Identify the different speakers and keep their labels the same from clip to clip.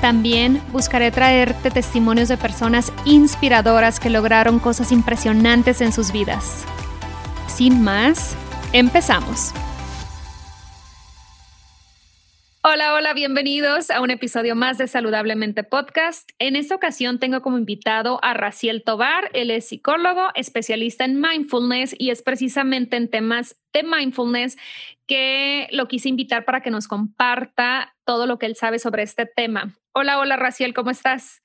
Speaker 1: También buscaré traerte testimonios de personas inspiradoras que lograron cosas impresionantes en sus vidas. Sin más, empezamos. Hola, hola, bienvenidos a un episodio más de Saludablemente Podcast. En esta ocasión tengo como invitado a Raciel Tobar. Él es psicólogo, especialista en mindfulness y es precisamente en temas de mindfulness que lo quise invitar para que nos comparta todo lo que él sabe sobre este tema. Hola, hola, Raciel, ¿cómo estás?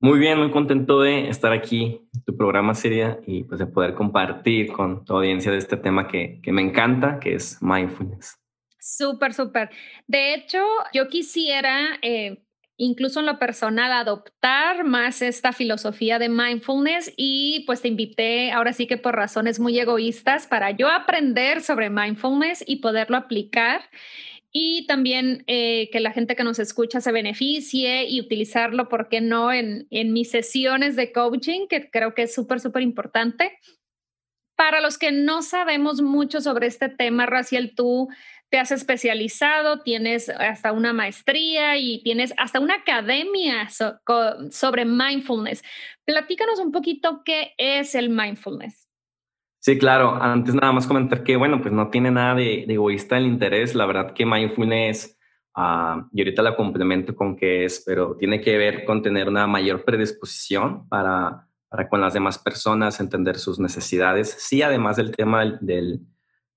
Speaker 2: Muy bien, muy contento de estar aquí en tu programa Seria y pues de poder compartir con tu audiencia de este tema que, que me encanta, que es mindfulness.
Speaker 1: Súper, súper. De hecho, yo quisiera, eh, incluso en lo personal, adoptar más esta filosofía de mindfulness y pues te invité ahora sí que por razones muy egoístas para yo aprender sobre mindfulness y poderlo aplicar y también eh, que la gente que nos escucha se beneficie y utilizarlo, ¿por qué no?, en, mis sesiones de coaching, que creo que es súper, súper importante. Para los que no sabemos mucho sobre este tema, Raciel, tú te has especializado, tienes hasta una maestría y tienes hasta una academia sobre mindfulness. Platícanos un poquito qué es el mindfulness.
Speaker 2: Sí, claro. Antes nada más comentar que, bueno, pues no tiene nada de, egoísta el interés. La verdad que mindfulness, uh, y ahorita la complemento con qué es, pero tiene que ver con tener una mayor predisposición para, para con las demás personas, entender sus necesidades. Sí, además del tema del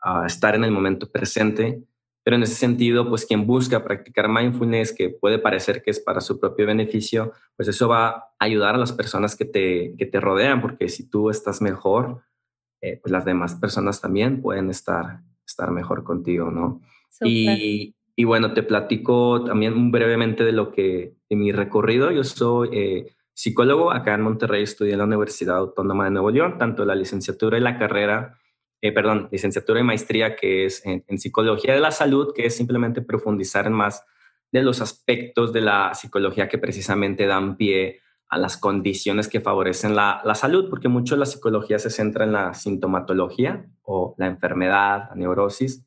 Speaker 2: a estar en el momento presente. Pero en ese sentido, pues quien busca practicar mindfulness, que puede parecer que es para su propio beneficio, pues eso va a ayudar a las personas que te, que te rodean, porque si tú estás mejor, eh, pues las demás personas también pueden estar, estar mejor contigo, ¿no? Y, y, bueno, te platico también brevemente de lo que, de mi recorrido. Yo soy eh, psicólogo, acá en Monterrey estudié en la Universidad Autónoma de Nuevo León, tanto la licenciatura y la carrera eh, perdón, licenciatura y maestría que es en, psicología de la salud, que es simplemente profundizar en más de los aspectos de la psicología que precisamente dan pie a las condiciones que favorecen la, la, salud, porque mucho la psicología se centra en la sintomatología o la enfermedad, la neurosis.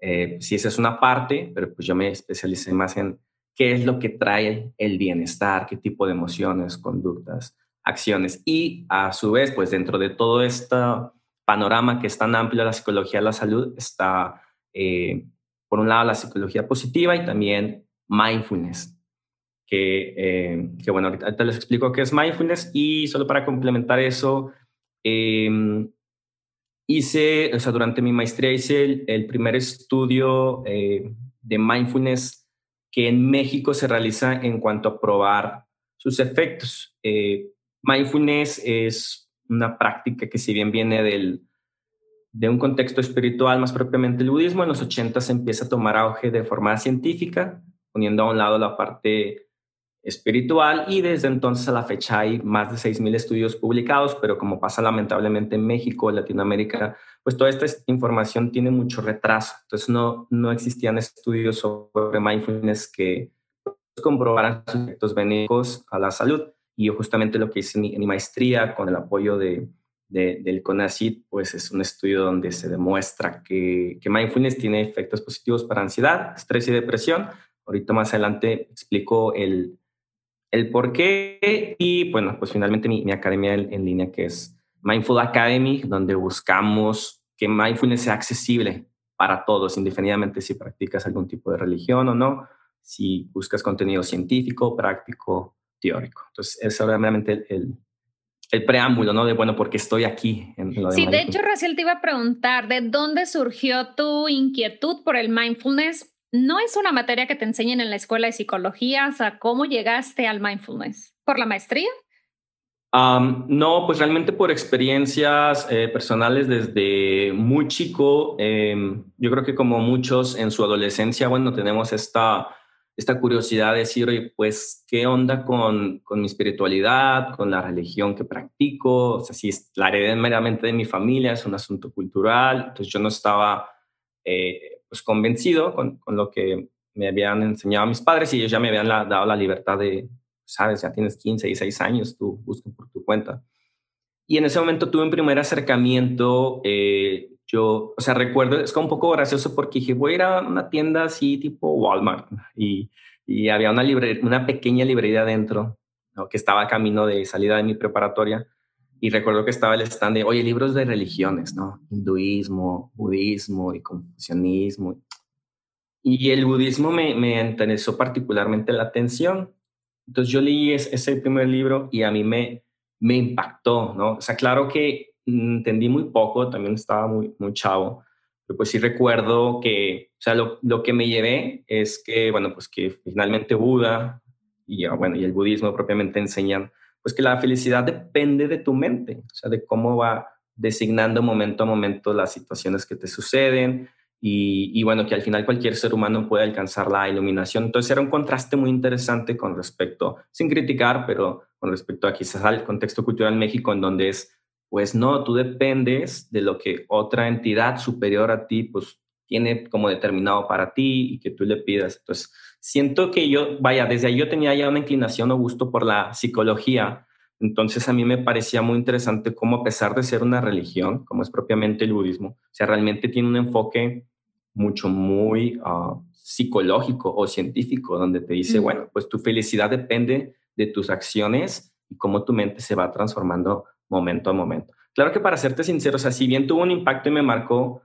Speaker 2: Eh, sí, esa es una parte, pero pues yo me especialicé más en qué es lo que trae el bienestar, qué tipo de emociones, conductas, acciones. Y a su vez, pues dentro de todo esto panorama que es tan amplio la psicología de la salud está, eh, por un lado, la psicología positiva y también mindfulness, que, eh, que bueno, ahorita, les explico qué es mindfulness y solo para complementar eso, em, hice, o sea, durante mi maestría hice el, primer estudio eh, de mindfulness que en México se realiza en cuanto a probar sus efectos. mindfulness es una práctica que si bien viene del, de un contexto espiritual, más propiamente el budismo, en los 80 se empieza a tomar auge de forma científica, poniendo a un lado la parte espiritual y desde entonces a la fecha hay más de 6.000 estudios publicados, pero como pasa lamentablemente en México, en Latinoamérica, pues toda esta información tiene mucho retraso. Entonces no, no existían estudios sobre mindfulness que comprobaran sus efectos benéficos a la salud. Y yo justamente lo que hice en mi, maestría con el apoyo de, del CONACYT, pues es un estudio donde se demuestra que, que mindfulness tiene efectos positivos para ansiedad, estrés y depresión. Ahorita más adelante explico el, el por qué y bueno, pues finalmente mi, mi academia en, en, línea que es Mindful Academy, donde buscamos que mindfulness sea accesible para todos, indefinidamente si practicas algún tipo de religión o no, si buscas contenido científico, práctico teórico. Entonces, ese es obviamente el, el preámbulo, ¿no? De, bueno, porque estoy aquí.
Speaker 1: En lo de sí, de hecho, Raciel te iba a preguntar, ¿de dónde surgió tu inquietud por el mindfulness? No es una materia que te enseñen en la escuela de psicología, o ¿cómo llegaste al mindfulness? ¿Por la maestría?
Speaker 2: no, pues realmente por experiencias eh, personales desde muy chico. Em, yo creo que como muchos en su adolescencia, bueno, tenemos esta esta curiosidad de decir, pues, ¿qué onda con, con, mi espiritualidad, con la religión que practico? O sea, si la heredé meramente de mi familia, es un asunto cultural. Entonces yo no estaba, eh, pues, convencido con, con, lo que me habían enseñado mis padres y ellos ya me habían dado la libertad de, sabes, ya tienes 15, 16 años, tú busca por tu cuenta. Y en ese momento tuve un primer acercamiento eh, yo, o sea, recuerdo, es como un poco gracioso porque dije, voy a ir a una tienda así tipo Walmart y, y había una, una pequeña librería adentro que estaba a camino de salida de mi preparatoria y recuerdo que estaba el stand de, oye, libros de religiones, ¿no? Hinduismo, budismo y confucianismo. Y el budismo me, me interesó particularmente la atención. Entonces yo leí ese primer libro y a mí me, me impactó, ¿no? O sea, claro que entendí muy poco, también estaba muy, muy chavo, pero pues sí recuerdo que, o sea, lo, lo que me llevé es que, bueno, pues que finalmente Buda y, ah, bueno, y el budismo propiamente enseñan, pues que la felicidad depende de tu mente, o sea, de cómo va designando momento a momento las situaciones que te suceden y, y, bueno, que al final cualquier ser humano puede alcanzar la iluminación. Entonces era un contraste muy interesante con respecto, sin criticar, pero con respecto a quizás al contexto cultural en México, en donde es pues no, tú dependes de lo que otra entidad superior a ti, pues tiene como determinado para ti y que tú le pidas. Entonces, siento que yo, vaya, desde ahí yo tenía ya una inclinación o gusto por la psicología. Entonces, a mí me parecía muy interesante cómo, a pesar de ser una religión, como es propiamente el budismo, o sea, realmente tiene un enfoque mucho, muy ah, psicológico o científico, donde te dice, bueno, pues tu felicidad depende de tus acciones y cómo tu mente se va transformando momento a momento. Claro que para serte sincero, o sea, si bien tuvo un impacto y me marcó,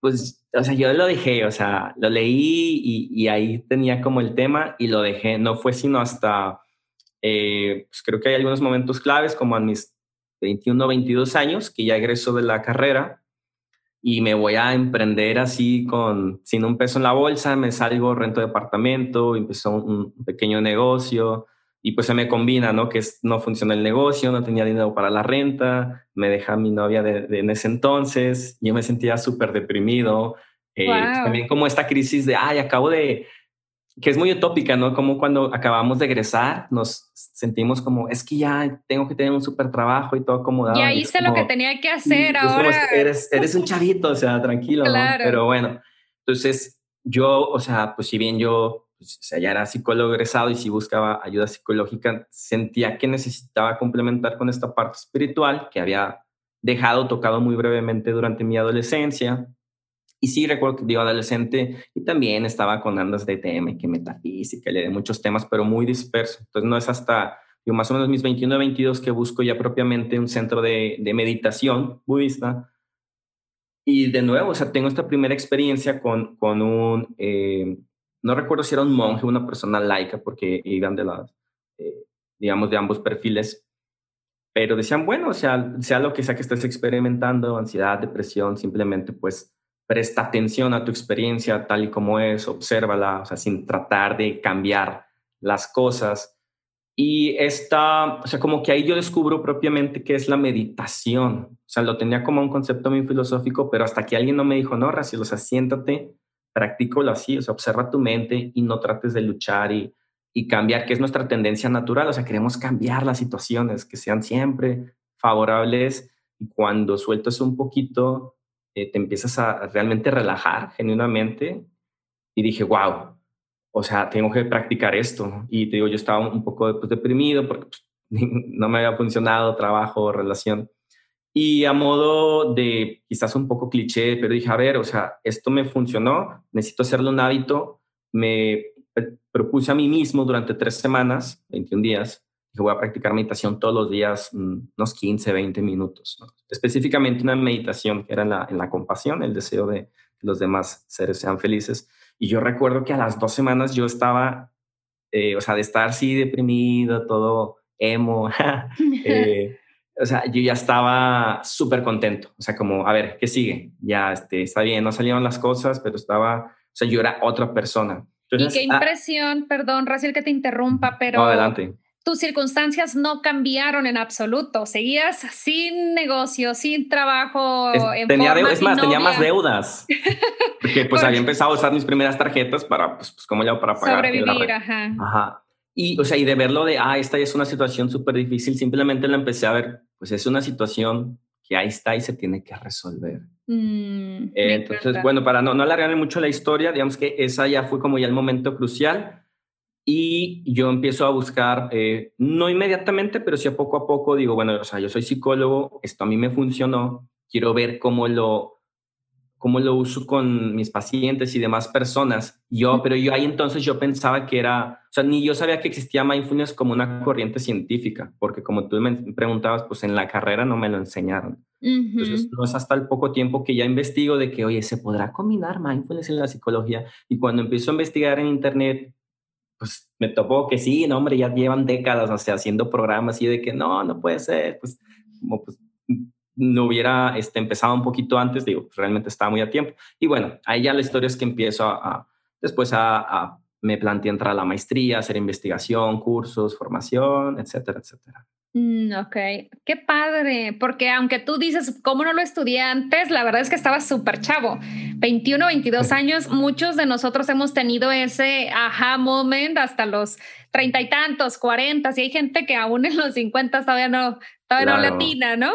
Speaker 2: pues, o sea, yo lo dejé, o sea, lo leí y, ahí tenía como el tema y lo dejé. No fue sino hasta, eh, pues creo que hay algunos momentos claves, como a mis 21, 22 años, que ya egreso de la carrera y me voy a emprender así con, sin un peso en la bolsa, me salgo, rento departamento, empezó un pequeño negocio, y pues se me combina, ¿no? Que no funciona el negocio, no tenía dinero para la renta, me deja mi novia de, en ese entonces, yo me sentía súper deprimido. Eh, pues, también como esta crisis de, ay, acabo de, que es muy utópica, ¿no? Como cuando acabamos de egresar, nos sentimos como, es que ya tengo que tener un súper trabajo y todo acomodado.
Speaker 1: Ya hice lo que tenía que hacer ahora.
Speaker 2: eres, eres un chavito, o sea, tranquilo, claro. Pero bueno, entonces yo, o sea, pues si bien yo pues, o sea, ya era psicólogo egresado y si buscaba ayuda psicológica, sentía que necesitaba complementar con esta parte espiritual que había dejado tocado muy brevemente durante mi adolescencia. Y sí, recuerdo que digo adolescente y también estaba con andas de TM, que metafísica, le de muchos temas, pero muy disperso. Entonces no es hasta digo, más o menos mis 21 22 que busco ya propiamente un centro de, de meditación budista. Y de nuevo, o sea, tengo esta primera experiencia con, con un... Eh, no recuerdo si era un monje o una persona laica, porque iban de las, eh, digamos, de ambos perfiles, pero decían, bueno, sea, sea lo que sea que estés experimentando, ansiedad, depresión, simplemente pues presta atención a tu experiencia tal y como es, obsérvala, o sea, sin tratar de cambiar las cosas. Y esta, o sea, como que ahí yo descubro propiamente qué es la meditación. O sea, lo tenía como un concepto muy filosófico, pero hasta que alguien no me dijo, no, Raciel, o practícalo así, o sea, observa tu mente y no trates de luchar y, y cambiar, que es nuestra tendencia natural, o sea, queremos cambiar las situaciones, que sean siempre favorables y cuando sueltas un poquito, eh, te empiezas a realmente relajar genuinamente y dije, wow, o sea, tengo que practicar esto. Y te digo, yo estaba un poco pues, deprimido porque pues, no me había funcionado trabajo, relación. Y a modo de quizás un poco cliché, pero dije, a ver, o sea, esto me funcionó, necesito hacerlo un hábito. Me propuse a mí mismo durante tres semanas, 21 días, que voy a practicar meditación todos los días, mm, unos 15, 20 minutos. Específicamente una meditación que era en la, en la compasión, el deseo de que los demás seres sean felices. Y yo recuerdo que a las dos semanas yo estaba, eh, o sea, de estar así deprimido, todo emo, eh, o sea, yo ya estaba súper contento. O sea, como, a ver, ¿qué sigue? Ya este, está bien, no salieron las cosas, pero estaba, o sea, yo era otra persona.
Speaker 1: y qué ah impresión, perdón, Raciel, que te interrumpa, pero...
Speaker 2: adelante
Speaker 1: tus circunstancias no cambiaron en absoluto. Seguías sin negocio, sin trabajo.
Speaker 2: Es, tenía es más, tenía más deudas. Porque pues había empezado a usar mis primeras tarjetas para, pues, pues como ya para pagar.
Speaker 1: Sobrevivir, ajá.
Speaker 2: Ajá. Y, o sea, y de verlo de, ah, esta es una situación súper difícil, simplemente lo empecé a ver, pues es una situación que ahí está y se tiene que resolver. Mm, entonces, bueno, para no, no alargarme mucho la historia, digamos que esa ya fue como ya el momento crucial y yo empiezo a buscar, eh, no inmediatamente, pero sí a poco a poco, digo, bueno, o sea, yo soy psicólogo, esto a mí me funcionó, quiero ver cómo lo, cómo lo uso con mis pacientes y demás personas. Yo, pero yo ahí entonces yo pensaba que era, o sea, ni yo sabía que existía mindfulness como una corriente científica, porque como tú me preguntabas, pues en la carrera no me lo enseñaron. Entonces, no es hasta el poco tiempo que ya investigo de que, oye, ¿se podrá combinar mindfulness en la psicología? Y cuando empiezo a investigar en Internet, pues me topó que sí, no, hombre, ya llevan décadas, o sea, haciendo programas y de que no, no puede ser, pues como pues no hubiera este, empezado un poquito antes, digo, pues, realmente estaba muy a tiempo. Y bueno, ahí ya la historia es que empiezo a, después a, a, me planteé entrar a la maestría, hacer investigación, cursos, formación, etcétera, etcétera.
Speaker 1: Mm, ok, qué padre, porque aunque tú dices, ¿cómo no lo estudié antes? La verdad es que estaba súper chavo. 21, 22 años, muchos de nosotros hemos tenido ese aha moment hasta los treinta y tantos, cuarenta, y hay gente que aún en los 50 todavía no, todavía no latina, ¿no?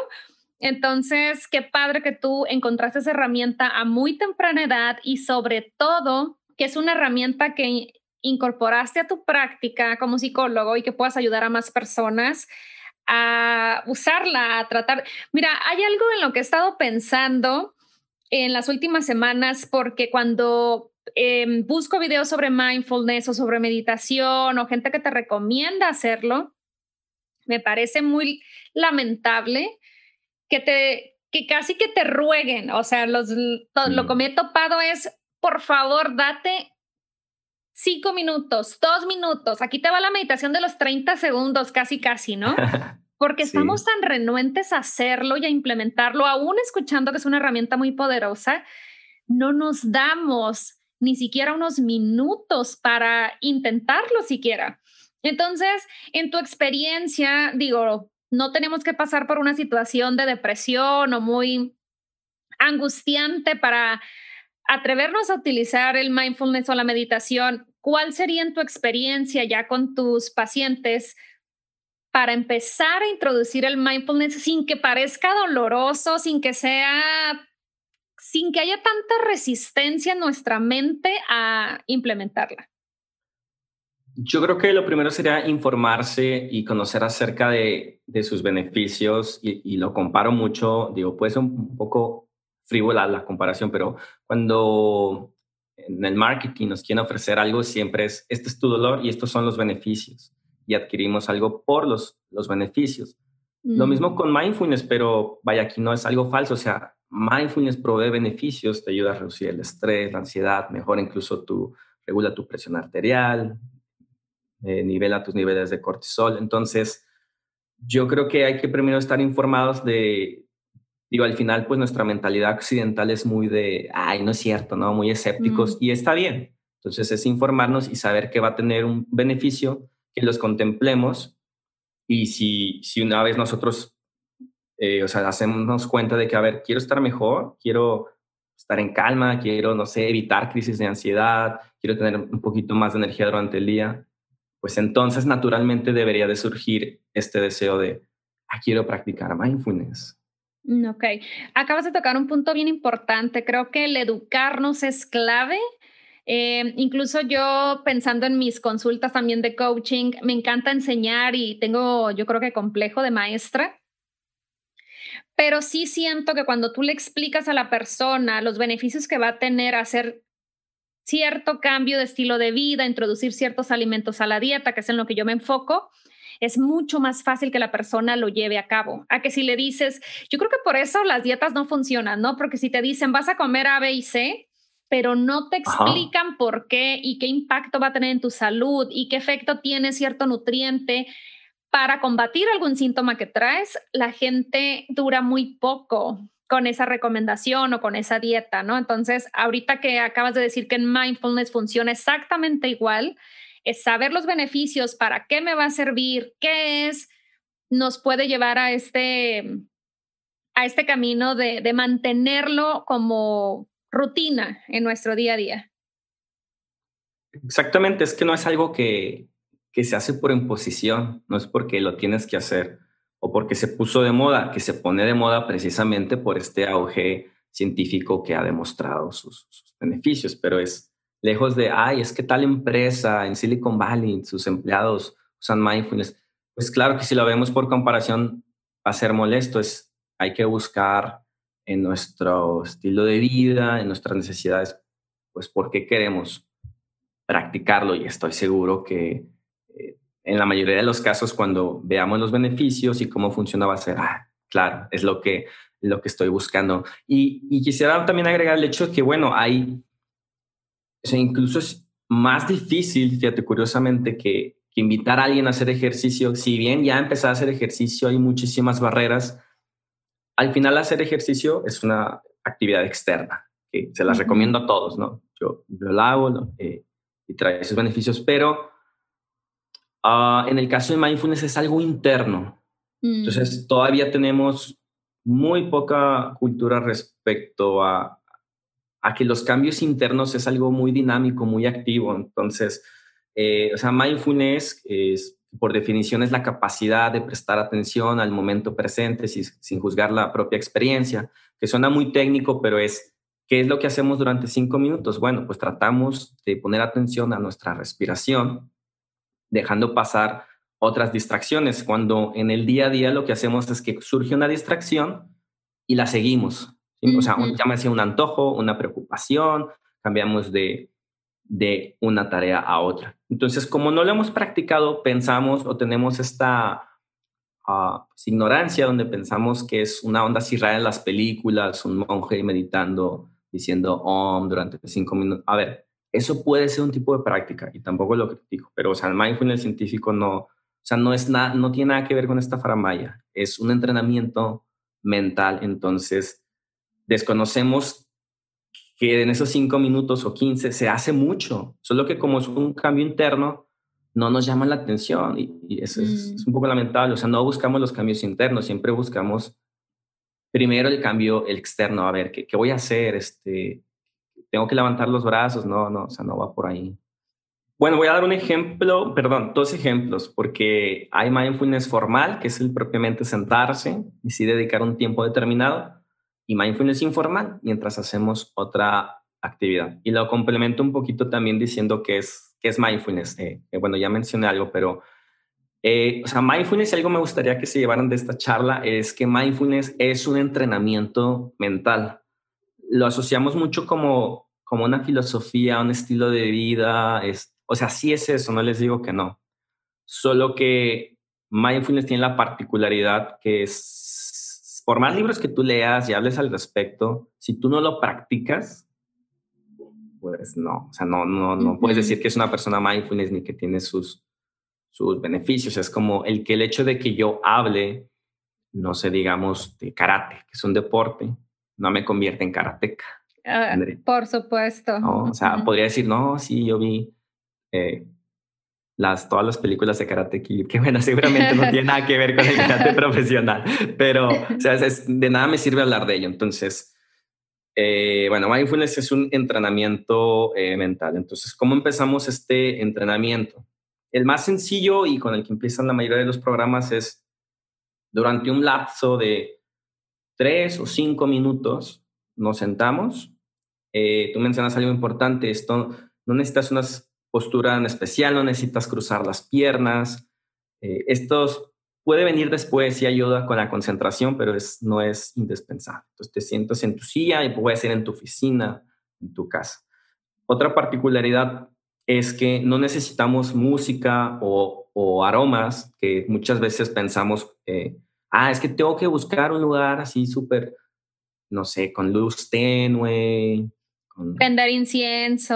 Speaker 1: Entonces, qué padre que tú encontraste esa herramienta a muy temprana edad y sobre todo que es una herramienta que incorporaste a tu práctica como psicólogo y que puedas ayudar a más personas a usarla, a tratar. Mira, hay algo en lo que he estado pensando en las últimas semanas porque cuando em, busco videos sobre mindfulness o sobre meditación o gente que te recomienda hacerlo, me parece muy lamentable que te que casi que te rueguen, o sea, los, lo que me he topado es, por favor, date cinco minutos, dos minutos. Aquí te va la meditación de los 30 segundos, casi, casi, ¿no? Porque estamos tan renuentes a hacerlo y a implementarlo, aún escuchando que es una herramienta muy poderosa, no nos damos ni siquiera unos minutos para intentarlo siquiera. Entonces, en tu experiencia, digo, no tenemos que pasar por una situación de depresión o muy angustiante para atrevernos a utilizar el mindfulness o la meditación, ¿cuál sería en tu experiencia ya con tus pacientes para empezar a introducir el mindfulness sin que parezca doloroso, sin que sea, sin que haya tanta resistencia en nuestra mente a implementarla?
Speaker 2: Yo creo que lo primero sería informarse y conocer acerca de, sus beneficios y, y, lo comparo mucho, digo, puede ser un poco frívola la comparación, pero cuando en el marketing nos quieren ofrecer algo, siempre es, este es tu dolor y estos son los beneficios. Y adquirimos algo por los, los beneficios. Lo mismo mm. con mindfulness, pero vaya, aquí no es algo falso. O sea, mindfulness provee beneficios, te ayuda a reducir el estrés, la ansiedad, mejora incluso tu, regula tu presión arterial, eh, nivela tus niveles de cortisol. Entonces, yo creo que hay que primero estar informados de, digo, al final, pues nuestra mentalidad occidental es muy de, ay, no es cierto, ¿no? Muy escépticos y está bien. Entonces es informarnos y saber que va a tener un beneficio, que los contemplemos y si, si una vez nosotros, eh, o sea, hacemos cuenta de que, a ver, quiero estar mejor, quiero estar en calma, quiero, no sé, evitar crisis de ansiedad, quiero tener un poquito más de energía durante el día, pues entonces naturalmente debería de surgir este deseo de, ah, quiero practicar mindfulness
Speaker 1: Mm, ok, acabas de tocar un punto bien importante. Creo que el educarnos es clave. Eh, incluso yo pensando en mis consultas también de coaching, me encanta enseñar y tengo, yo creo que complejo de maestra. Pero sí siento que cuando tú le explicas a la persona los beneficios que va a tener hacer cierto cambio de estilo de vida, introducir ciertos alimentos a la dieta, que es en lo que yo me enfoco, es mucho más fácil que la persona lo lleve a cabo. A que si le dices, yo creo que por eso las dietas no funcionan, ¿no? Porque si te dicen vas a comer A, B y C, pero no te explican por qué y qué impacto va a tener en tu salud y qué efecto tiene cierto nutriente, para combatir algún síntoma que traes, la gente dura muy poco con esa recomendación o con esa dieta, ¿no? Entonces, ahorita que acabas de decir que en mindfulness funciona exactamente igual, es saber los beneficios, para qué me va a servir, qué es, nos puede llevar a este, a este camino de, de mantenerlo como rutina en nuestro día a día.
Speaker 2: Exactamente, es que no es algo que, que se hace por imposición, no es porque lo tienes que hacer o porque se puso de moda, que se pone de moda precisamente por este auge científico que ha demostrado sus, beneficios, pero es lejos de, ay, es que tal empresa en Silicon Valley, sus empleados usan mindfulness. Pues claro que si lo vemos por comparación va a ser molesto, es, hay que buscar en nuestro estilo de vida, en nuestras necesidades, pues por qué queremos practicarlo. Y estoy seguro que eh, en la mayoría de los casos cuando veamos los beneficios y cómo funciona va a ser, ah, claro, es lo que, lo que estoy buscando. Y, quisiera también agregar el hecho de que, bueno, hay, o sea, incluso es más difícil, fíjate, curiosamente, que, que invitar a alguien a hacer ejercicio. Si bien ya empezar a hacer ejercicio hay muchísimas barreras, al final hacer ejercicio es una actividad externa, que se las recomiendo a todos, ¿no? Yo, yo la hago eh, y trae esos beneficios, pero Ah, en el caso de mindfulness es algo interno. Entonces, mm. todavía tenemos muy poca cultura respecto a, a, que los cambios internos es algo muy dinámico, muy activo. Entonces, eh, o sea, mindfulness es, por definición es la capacidad de prestar atención al momento presente sin, sin juzgar la propia experiencia, que suena muy técnico, pero es, ¿qué es lo que hacemos durante cinco minutos? Bueno, pues tratamos de poner atención a nuestra respiración dejando pasar otras distracciones, cuando en el día a día lo que hacemos es que surge una distracción y la seguimos. O sea, llámese un antojo, una preocupación, cambiamos de, de una tarea a otra. Entonces, como no lo hemos practicado, pensamos o tenemos esta uh, ignorancia donde pensamos que es una onda rara en las películas, un monje meditando, diciendo om durante cinco minutos. A ver, eso puede ser un tipo de práctica y tampoco lo critico, pero o sea, el mindfulness científico no, o sea, no, es nada, no tiene nada que ver con esta faramaya, es un entrenamiento mental, entonces desconocemos que en esos cinco minutos o quince se hace mucho, solo que como es un cambio interno, no nos llama la atención y, eso es, mm. es, un poco lamentable, o sea, no buscamos los cambios internos, siempre buscamos primero el cambio el externo, a ver, ¿qué, qué voy a hacer? Este, tengo que levantar los brazos, no, no, o sea, no va por ahí. Bueno, voy a dar un ejemplo, perdón, dos ejemplos, porque hay mindfulness formal, que es el propiamente sentarse y sí dedicar un tiempo determinado, y mindfulness informal, mientras hacemos otra actividad. Y lo complemento un poquito también diciendo que es, que es mindfulness. Eh, bueno, ya mencioné algo, pero, eh, o sea, mindfulness, algo me gustaría que se llevaran de esta charla, es que mindfulness es un entrenamiento mental lo asociamos mucho como, como una filosofía, un estilo de vida. Es, o sea, sí es eso, no les digo que no. Solo que mindfulness tiene la particularidad que es, por más libros que tú leas y hables al respecto, si tú no lo practicas, pues no, o sea, no, no, no puedes decir que es una persona mindfulness ni que tiene sus, sus beneficios. Es como el que el hecho de que yo hable, no sé, digamos, de karate, que es un deporte, no me convierte en karateca.
Speaker 1: Ah, por supuesto.
Speaker 2: O sea, podría decir, no, sí, yo vi eh, las, todas las películas de Karate Kid, que bueno, seguramente no tiene nada que ver con el karate profesional, pero o sea, de nada me sirve hablar de ello. Entonces, eh, bueno, mindfulness es un entrenamiento eh, mental. Entonces, ¿cómo empezamos este entrenamiento? El más sencillo y con el que empiezan la mayoría de los programas es durante un lapso de tres o cinco minutos nos sentamos. Eh, tú mencionas algo importante, esto no necesitas una postura en especial, no necesitas cruzar las piernas. Eh, esto puede venir después y ayuda con la concentración, pero es, no es indispensable. Entonces te sientas en tu silla y puede ser en tu oficina, en tu casa. Otra particularidad es que no necesitamos música o, aromas que muchas veces pensamos eh, ah, es que tengo que buscar un lugar así súper, no sé, con luz tenue.
Speaker 1: Con, Prender incienso.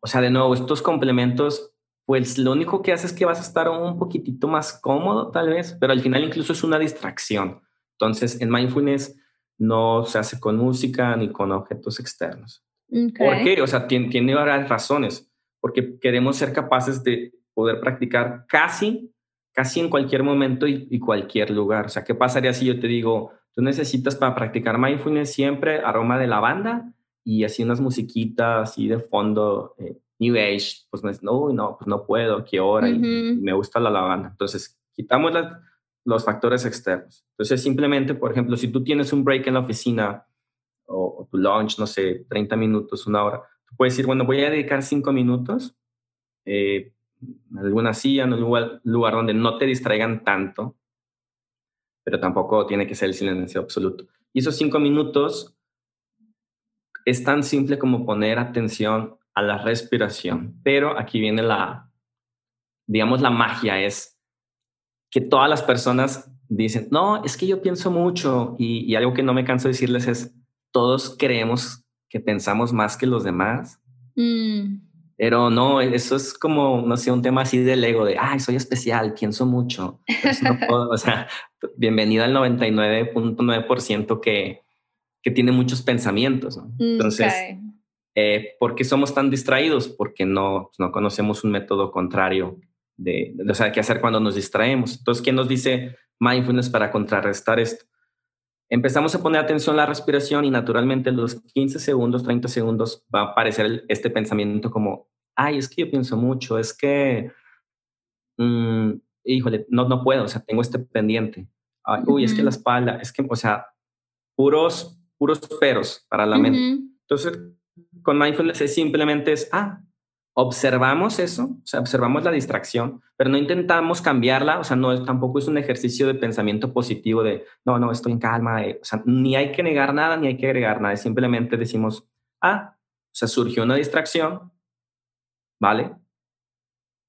Speaker 2: o sea, de nuevo, estos complementos pues lo único que hace es que vas a estar un poquitito más cómodo tal vez, pero al final incluso es una distracción. Entonces, en mindfulness no se hace con música ni con objetos externos. ¿Por qué? O sea, tiene, tiene varias razones, porque queremos ser capaces de poder practicar casi, casi en cualquier momento y, y cualquier lugar. O sea, ¿qué pasaría si yo te digo, tú necesitas para practicar mindfulness siempre aroma de lavanda y así unas musiquitas así de fondo, eh, New Age, pues no, no, pues no puedo, qué hora, y, me gusta la lavanda. Entonces, quitamos los factores externos. Entonces, simplemente, por ejemplo, si tú tienes un break en la oficina o, tu lunch, no sé, 30 minutos, una hora, tú puedes decir, bueno, voy a dedicar 5 minutos eh, en alguna silla, en un lugar, lugar donde no te distraigan tanto, pero tampoco tiene que ser el silencio absoluto. Y esos 5 minutos es tan simple como poner atención a la respiración, pero aquí viene la, digamos, la magia es que todas las personas dicen, no, es que yo pienso mucho y, algo que no me canso de decirles es, todos creemos que pensamos más que los demás, mm. Pero no, eso es como, no sé, un tema así del ego, de, ay, soy especial, pienso mucho. o sea, bienvenido al 99.9% que, que tiene muchos pensamientos. ¿no? Mm, Entonces, eh, ¿por qué somos tan distraídos? Porque no, no conocemos un método contrario de, de, o sea, qué hacer cuando nos distraemos. Entonces, ¿quién nos dice mindfulness para contrarrestar esto? Empezamos a poner atención a la respiración y naturalmente en los 15 segundos, 30 segundos va a aparecer este pensamiento como, ay, es que yo pienso mucho, es que, mm, híjole, no, no puedo, o sea, tengo este pendiente. uy, es que la espalda, es que, o sea, puros puros peros para la mente. Entonces, con mindfulness es simplemente es, ah, observamos eso, o sea, observamos la distracción, pero no intentamos cambiarla, o sea, no tampoco es un ejercicio de pensamiento positivo de, no, no, estoy en calma, eh", o sea, ni hay que negar nada, ni hay que agregar nada, simplemente decimos, ah, o sea, surgió una distracción, ¿vale?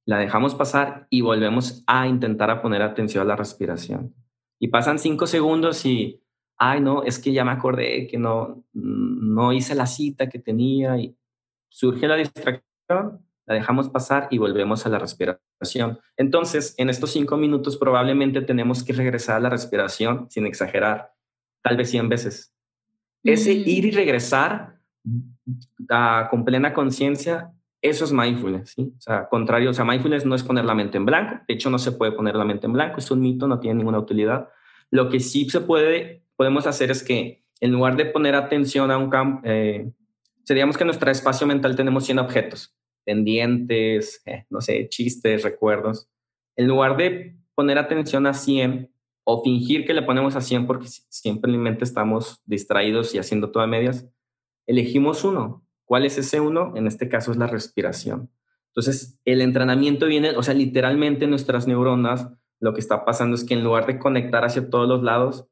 Speaker 2: La dejamos pasar y volvemos a intentar a poner atención a la respiración. Y pasan cinco segundos y ay, no, es que ya me acordé que no, no hice la cita que tenía y surge la distracción, la dejamos pasar y volvemos a la respiración. Entonces, en estos cinco minutos probablemente tenemos que regresar a la respiración, sin exagerar, tal vez 100 veces. Ese ir y regresar ah, con plena conciencia, eso es mindfulness, ¿sí? O sea, contrario, o sea, mindfulness no es poner la mente en blanco, de hecho no se puede poner la mente en blanco, es un mito, no tiene ninguna utilidad. Lo que sí se puede podemos hacer es que en lugar de poner atención a un campo, eh, seríamos que en nuestro espacio mental tenemos 100 objetos, pendientes, eh, no sé, chistes, recuerdos. En lugar de poner atención a 100 o fingir que le ponemos a 100 porque siempre en mente estamos distraídos y haciendo todo a medias, elegimos uno. ¿Cuál es ese uno? En este caso es la respiración. Entonces, el entrenamiento viene, o sea, literalmente nuestras neuronas, lo que está pasando es que en lugar de conectar hacia todos los lados,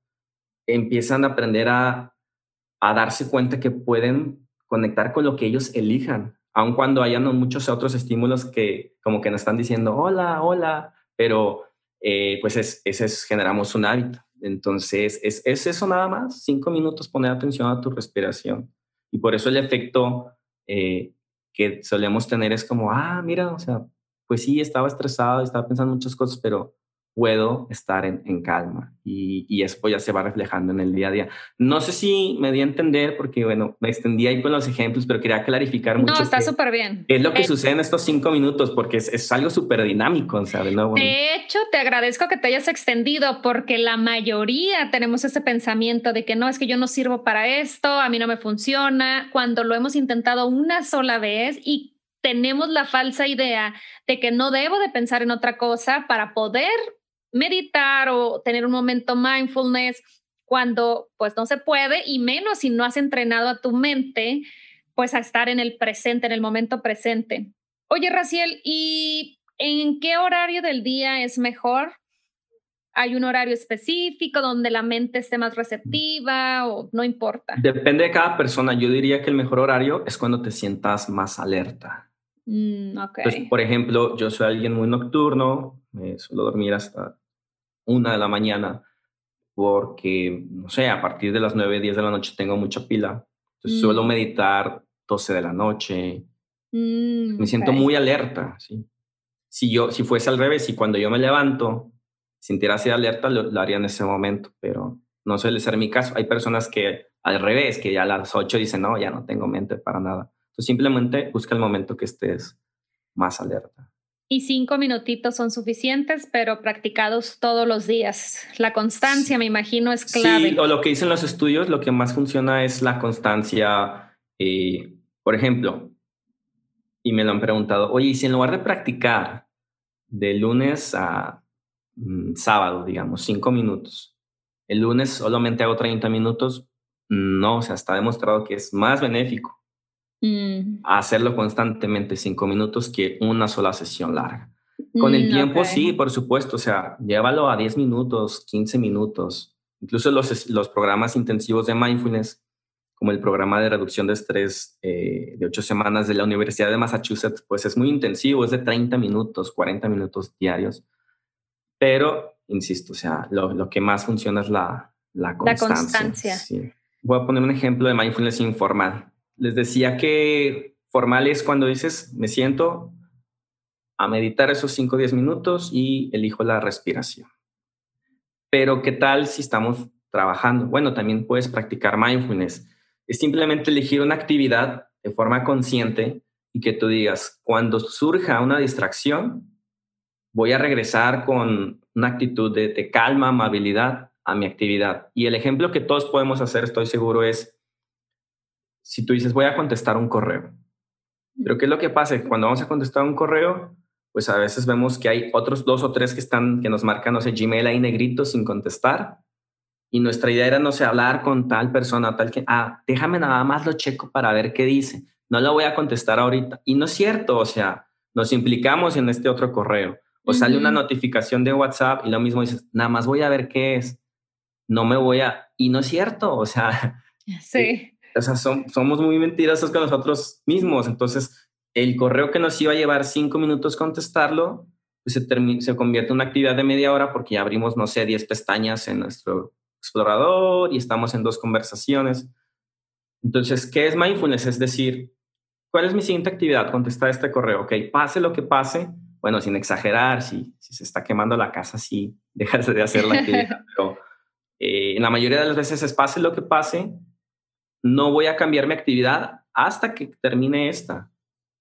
Speaker 2: empiezan a aprender a, a darse cuenta que pueden conectar con lo que ellos elijan, aun cuando hayan muchos otros estímulos que como que nos están diciendo, hola, hola, pero eh, pues es, es, generamos un hábito. Entonces, es, es, eso nada más, cinco minutos poner atención a tu respiración. Y por eso el efecto eh, que solemos tener es como, ah, mira, o sea, pues sí, estaba estresado, estaba pensando muchas cosas, pero puedo estar en, calma y, y, eso ya se va reflejando en el día a día. No sé si me di a entender porque, bueno, me extendí ahí con los ejemplos, pero quería clarificar mucho.
Speaker 1: No, está súper bien.
Speaker 2: es lo que eh, sucede en estos cinco minutos? Porque es, es algo súper dinámico, ¿sabes?
Speaker 1: No, De hecho, te agradezco que te hayas extendido porque la mayoría tenemos ese pensamiento de que no, es que yo no sirvo para esto, a mí no me funciona, cuando lo hemos intentado una sola vez y tenemos la falsa idea de que no debo de pensar en otra cosa para poder meditar o tener un momento mindfulness cuando pues no se puede y menos si no has entrenado a tu mente pues a estar en el presente, en el momento presente. Oye, Raciel, ¿y en qué horario del día es mejor? ¿Hay un horario específico donde la mente esté más receptiva o no importa?
Speaker 2: Depende de cada persona. Yo diría que el mejor horario es cuando te sientas más alerta.
Speaker 1: Mm,
Speaker 2: por ejemplo, yo soy alguien muy nocturno, me suelo dormir hasta una de la mañana porque, no sé, a partir de las 9, 10 de la noche tengo mucha pila. Entonces suelo mm. meditar 12 de la noche.
Speaker 1: Mm,
Speaker 2: Me siento muy alerta, ¿sí? si yo, si fuese al revés, y cuando yo me levanto, sintiera así alerta, lo, haría en ese momento, pero no suele ser mi caso. Hay personas que al revés, que ya a las 8 dicen, no, ya no tengo mente para nada. Entonces simplemente busca el momento que estés más alerta.
Speaker 1: Y cinco minutitos son suficientes, pero practicados todos los días. La constancia, me imagino, es clave.
Speaker 2: Sí, o lo que dicen los estudios, lo que más funciona es la constancia. Eh, por ejemplo, y me lo han preguntado, oye, y si en lugar de practicar de lunes a mm, sábado, digamos, cinco minutos, el lunes solamente hago 30 minutos, no, o sea, está demostrado que es más benéfico mm. hacerlo constantemente cinco minutos que una sola sesión larga. Con el mm, tiempo, sí, por supuesto, o sea, llévalo a 10 minutos, 15 minutos. Incluso los, los programas intensivos de mindfulness como el programa de reducción de estrés eh, de ocho semanas de la Universidad de Massachusetts, pues es muy intensivo, es de 30 minutos, 40 minutos diarios. Pero, insisto, o sea, lo, que más funciona es la, la constancia. La constancia. Sí. Voy a poner un ejemplo de mindfulness informal. Les decía que formal es cuando dices, me siento a meditar esos 5 o 10 minutos y elijo la respiración. Pero, ¿qué tal si estamos trabajando? Bueno, también puedes practicar mindfulness es simplemente elegir una actividad de forma consciente y que tú digas, cuando surja una distracción, voy a regresar con una actitud de, calma, amabilidad a mi actividad. Y el ejemplo que todos podemos hacer, estoy seguro, es si tú dices, voy a contestar un correo. Pero ¿qué es lo que pasa? Cuando vamos a contestar un correo, pues a veces vemos que hay otros dos o tres que están, que nos marcan, no sé, Gmail ahí negrito sin contestar y nuestra idea era, no sé, hablar con tal persona, tal que, ah, déjame nada más lo checo para ver qué dice. No lo voy a contestar ahorita. Y no es cierto, o sea, nos implicamos en este otro correo. O sale una notificación de WhatsApp y lo mismo dices, nada más voy a ver qué es. No me voy a... Y no es cierto, o sea...
Speaker 1: Sí.
Speaker 2: O sea, somos muy mentirosos con nosotros mismos. Entonces, el correo que nos iba a llevar cinco minutos contestarlo, pues se, se convierte en una actividad de media hora porque ya abrimos, no sé, 10 pestañas en nuestro explorador y estamos en dos conversaciones. Entonces, ¿qué es mindfulness? Es decir, ¿cuál es mi siguiente actividad? Contestar este correo. Ok, pase lo que pase, bueno, sin exagerar, si, si se está quemando la casa, sí, dejas de hacer la actividad, pero eh, en la mayoría de las veces es pase lo que pase, no voy a cambiar mi actividad hasta que termine esta.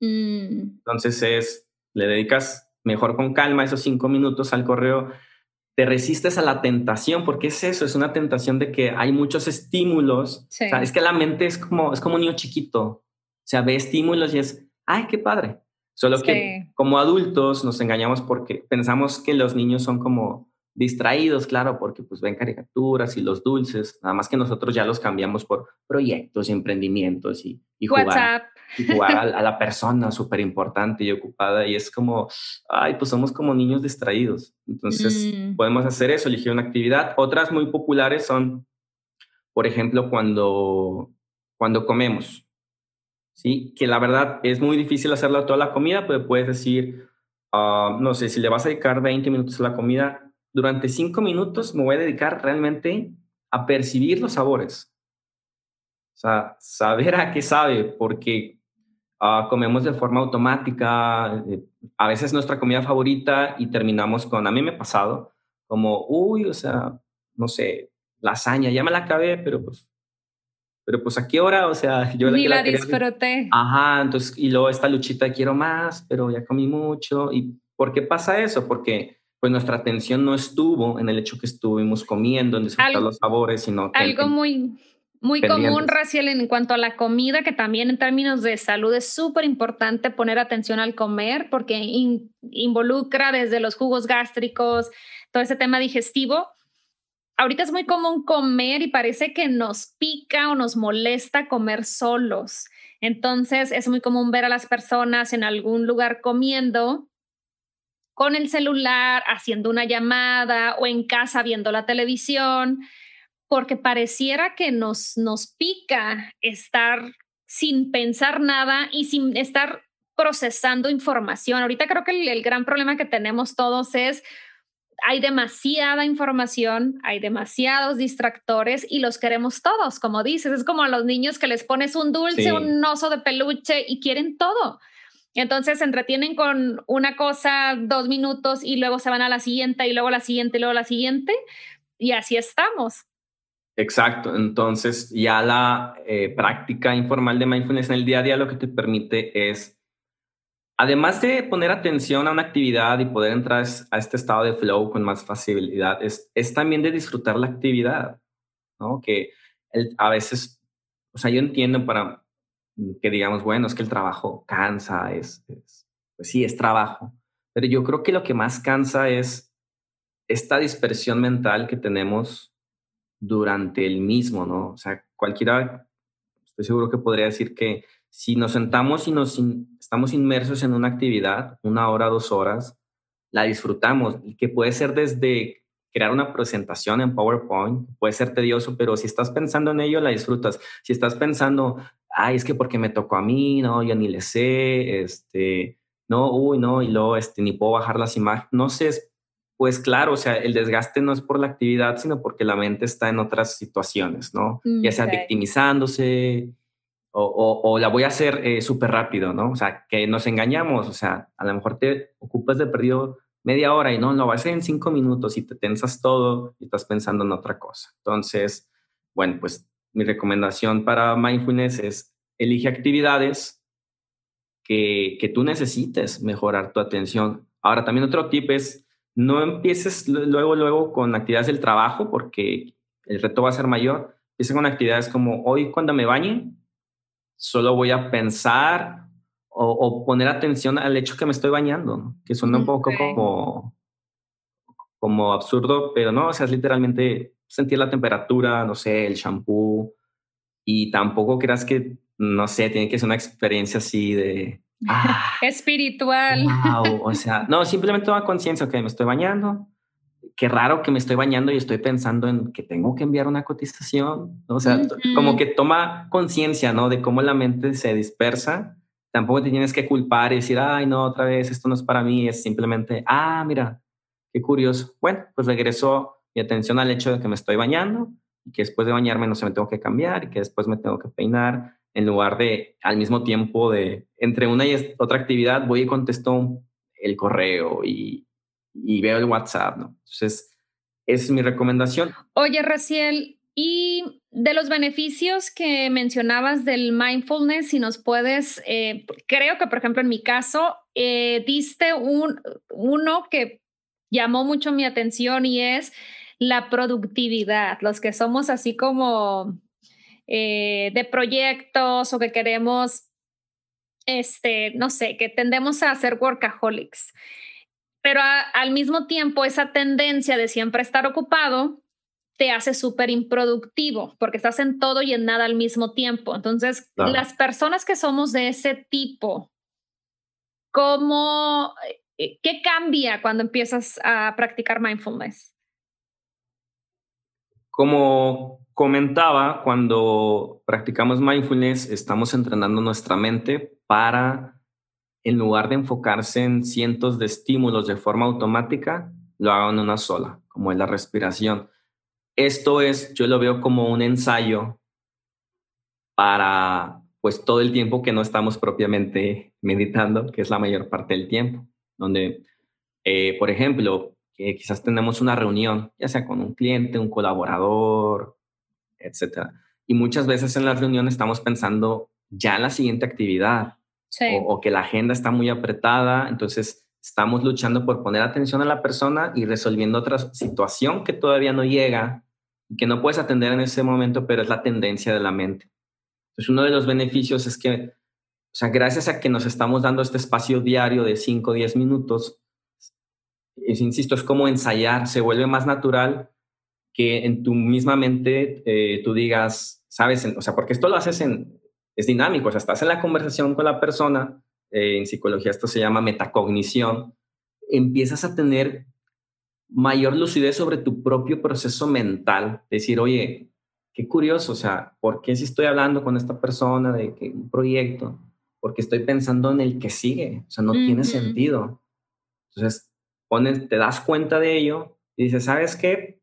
Speaker 2: Mm. Entonces es, le dedicas mejor con calma esos cinco minutos al correo te resistes a la tentación, porque es eso, es una tentación de que hay muchos estímulos. es que la mente es como, es como un niño chiquito. O sea, ve estímulos y es, ay, qué padre. Solo que como adultos nos engañamos porque pensamos que los niños son como distraídos, claro, porque pues ven caricaturas y los dulces, nada más que nosotros ya los cambiamos por proyectos y emprendimientos y, y jugar, y jugar a, la persona súper importante y ocupada y es como, ay, pues somos como niños distraídos. Entonces mm. podemos hacer eso, elegir una actividad. Otras muy populares son, por ejemplo, cuando, cuando comemos, ¿sí? Que la verdad es muy difícil hacerlo toda la comida, pero puedes decir, ah, no sé, si le vas a dedicar 20 minutos a la comida, durante cinco minutos me voy a dedicar realmente a percibir los sabores. O sea, saber a qué sabe, porque ah, comemos de forma automática, eh, a veces nuestra comida favorita y terminamos con, a mí me ha pasado, como, uy, o sea, no sé, lasaña, ya me la acabé, pero pues, pero pues a qué hora, o sea,
Speaker 1: yo Ni la, disfruté.
Speaker 2: Ajá, entonces, y luego esta luchita, quiero más, pero ya comí mucho. ¿Y por qué pasa eso? Porque pues nuestra atención no estuvo en el hecho que estuvimos comiendo, en disfrutar los sabores, sino que...
Speaker 1: Algo muy, muy común, Raciel, en cuanto a la comida, que también en términos de salud es súper importante poner atención al comer, porque involucra desde los jugos gástricos, todo ese tema digestivo. Ahorita es muy común comer y parece que nos pica o nos molesta comer solos. Entonces es muy común ver a las personas en algún lugar comiendo con el celular, haciendo una llamada o en casa viendo la televisión, porque pareciera que nos, nos pica estar sin pensar nada y sin estar procesando información. Ahorita creo que el, gran problema que tenemos todos es hay demasiada información, hay demasiados distractores y los queremos todos, como dices, es como a los niños que les pones un dulce, un oso de peluche y quieren todo. Entonces se entretienen con una cosa dos minutos y luego se van a la siguiente y luego la siguiente y luego la siguiente y así estamos.
Speaker 2: Exacto, entonces ya la eh, práctica informal de mindfulness en el día a día lo que te permite es, además de poner atención a una actividad y poder entrar a este estado de flow con más facilidad, es, es también de disfrutar la actividad, ¿no? Que a veces, o sea, yo entiendo para que digamos, bueno, es que el trabajo cansa, es, es pues sí, es trabajo, pero yo creo que lo que más cansa es esta dispersión mental que tenemos durante el mismo, ¿no? O sea, cualquiera, estoy seguro que podría decir que si nos sentamos y nos estamos inmersos en una actividad, una hora, dos horas, la disfrutamos, y que puede ser desde crear una presentación en PowerPoint, puede ser tedioso, pero si estás pensando en ello, la disfrutas. Si estás pensando, ay, es que porque me tocó a mí, no, yo ni le sé, este, no, uy, no, y luego, este, ni puedo bajar las imágenes, no sé, pues claro, o sea, el desgaste no es por la actividad, sino porque la mente está en otras situaciones, ¿no? ya sea victimizándose o, la voy a hacer eh, súper rápido, ¿no? O sea, que nos engañamos, o sea, a lo mejor te ocupas de perdido media hora y no, lo vas a hacer en cinco minutos y te tensas todo y estás pensando en otra cosa. Entonces, bueno, pues mi recomendación para mindfulness es elige actividades que, que tú necesites mejorar tu atención. Ahora, también otro tip es no empieces luego, luego con actividades del trabajo porque el reto va a ser mayor. Empieza con actividades como hoy cuando me bañe, solo voy a pensar o, poner atención al hecho que me estoy bañando, que suena un poco como, como absurdo, pero no, o sea, literalmente sentir la temperatura, no sé, el shampoo, y tampoco creas que, no sé, tiene que ser una experiencia así de
Speaker 1: Ah, Espiritual.
Speaker 2: o sea, no, simplemente toma conciencia, que me estoy bañando. Qué raro que me estoy bañando y estoy pensando en que tengo que enviar una cotización. O sea, como que toma conciencia, ¿no? De cómo la mente se dispersa. Tampoco te tienes que culpar y decir, ay, no, otra vez, esto no es para mí. Es simplemente, ah, mira, qué curioso. Bueno, pues regreso mi atención al hecho de que me estoy bañando y que después de bañarme no se me tengo que cambiar y que después me tengo que peinar en lugar de al mismo tiempo de entre una y otra actividad voy y contesto el correo y, veo el WhatsApp, ¿no? Entonces, es mi recomendación.
Speaker 1: Oye, Raciel, y de los beneficios que mencionabas del mindfulness, si nos puedes, eh, creo que por ejemplo en mi caso, eh, diste un, uno que llamó mucho mi atención y es la productividad. Los que somos así como eh, de proyectos o que queremos, este, no sé, que tendemos a ser workaholics. Pero al mismo tiempo, esa tendencia de siempre estar ocupado te hace súper improductivo porque estás en todo y en nada al mismo tiempo. Entonces, las personas que somos de ese tipo, ¿cómo, qué cambia cuando empiezas a practicar mindfulness?
Speaker 2: Como comentaba, cuando practicamos mindfulness, estamos entrenando nuestra mente para, en lugar de enfocarse en cientos de estímulos de forma automática, lo hagan una sola, como es la respiración. Esto es, yo lo veo como un ensayo para, pues, todo el tiempo que no estamos propiamente meditando, que es la mayor parte del tiempo, donde, eh, por ejemplo, quizás tenemos una reunión, ya sea con un cliente, un colaborador, etcétera. Y muchas veces en las reuniones estamos pensando ya en la siguiente actividad o, que la agenda está muy apretada, entonces estamos luchando por poner atención a la persona y resolviendo otra situación que todavía no llega y que no puedes atender en ese momento, pero es la tendencia de la mente. Entonces uno de los beneficios es que, o sea, gracias a que nos estamos dando este espacio diario de 5 o 10 minutos, es, insisto, es como ensayar, se vuelve más natural que en tu misma mente eh, tú digas, sabes, o sea, porque esto lo haces en, es dinámico, o sea, estás en la conversación con la persona, eh, en psicología esto se llama metacognición, empiezas a tener mayor lucidez sobre tu propio proceso mental, decir, oye, qué curioso, o sea, ¿por qué si estoy hablando con esta persona de que un proyecto? Porque estoy pensando en el que sigue, o sea, no tiene sentido. Entonces, pones, te das cuenta de ello y dices, ¿sabes qué?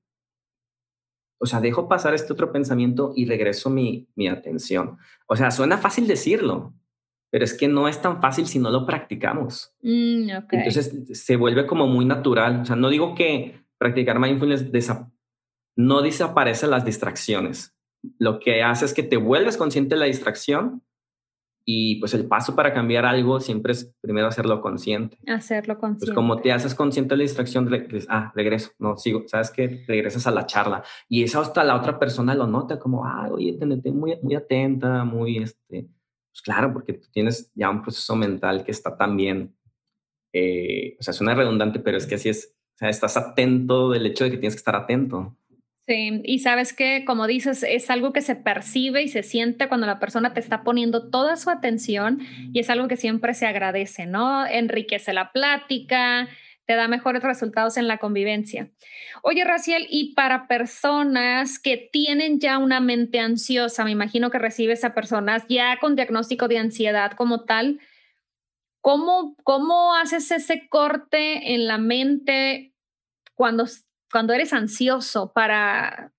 Speaker 2: O sea, dejo pasar este otro pensamiento y regreso mi, mi atención. O sea, suena fácil decirlo, pero es que no es tan fácil si no lo practicamos.
Speaker 1: Mm,
Speaker 2: Entonces se vuelve como muy natural. O sea, no digo que practicar mindfulness no desaparece las distracciones. Lo que hace es que te vuelves consciente de la distracción y pues el paso para cambiar algo siempre es primero hacerlo consciente.
Speaker 1: Hacerlo consciente.
Speaker 2: Pues como te haces consciente de la distracción, ah, regreso, no, sigo, sabes que regresas a la charla y eso hasta la otra persona lo nota como, ah, oye, tenete muy, muy atenta, muy, este, pues claro, porque tú tienes ya un proceso mental que está también, eh, o sea, suena redundante, pero es que así es, o sea, estás atento del hecho de que tienes que estar atento.
Speaker 1: Y sabes que, como dices, es algo que se percibe y se siente cuando la persona te está poniendo toda su atención y es algo que siempre se agradece, ¿no? Enriquece la plática, te da mejores resultados en la convivencia. Oye, Raciel, y para personas que tienen ya una mente ansiosa, me imagino que recibes a personas ya con diagnóstico de ansiedad como tal, ¿cómo, cómo haces ese corte en la mente cuando cuando eres ansioso para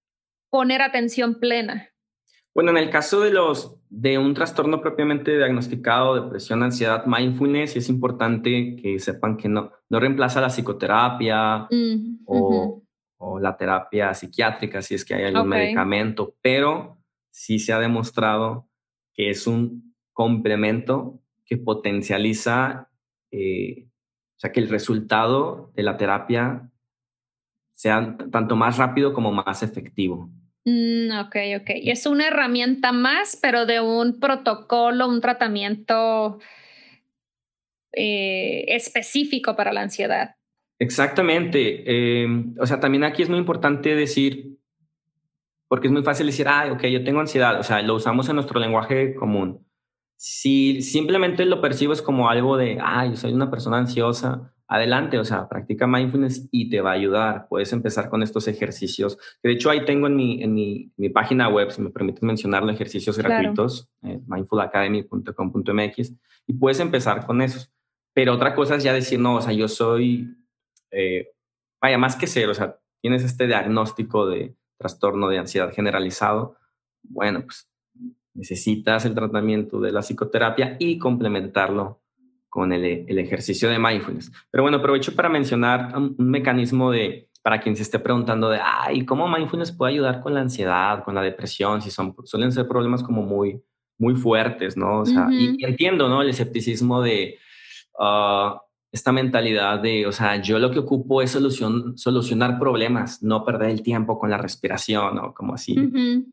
Speaker 1: poner atención plena?
Speaker 2: Bueno, en el caso de los de un trastorno propiamente diagnosticado, depresión, ansiedad, mindfulness, es importante que sepan que no, no reemplaza la psicoterapia mm, o, la terapia psiquiátrica si es que hay algún medicamento, pero sí se ha demostrado que es un complemento que potencializa, eh, o sea, que el resultado de la terapia sea tanto más rápido como más efectivo.
Speaker 1: Mm, ok, ok. Es una herramienta más, pero de un protocolo, un tratamiento eh, específico para la ansiedad.
Speaker 2: Exactamente. Em, o sea, también aquí es muy importante decir, porque es muy fácil decir, ah, ok, yo tengo ansiedad, o sea, lo usamos en nuestro lenguaje común. Si simplemente lo percibes como algo de, ah, yo soy una persona ansiosa, adelante, o sea, practica mindfulness y te va a ayudar. Puedes empezar con estos ejercicios. De hecho, ahí tengo en mi, en mi, mi página web, si me permites mencionarlo, ejercicios gratuitos, eh, mindfulacademy.com.mx, y puedes empezar con esos. Pero otra cosa es ya decir, no, o sea, yo soy, eh, vaya, más que ser, o sea, tienes este diagnóstico de trastorno de ansiedad generalizado, bueno, pues necesitas el tratamiento de la psicoterapia y complementarlo con el, el, ejercicio de mindfulness. Pero bueno, aprovecho para mencionar un, mecanismo de, para quien se esté preguntando de, ay, ¿cómo mindfulness puede ayudar con la ansiedad, con la depresión? Si son, suelen ser problemas como muy, muy fuertes, ¿no? O sea, y, entiendo, ¿no? El escepticismo de ah, esta mentalidad de, o sea, yo lo que ocupo es solución, solucionar problemas, no perder el tiempo con la respiración, o Como así,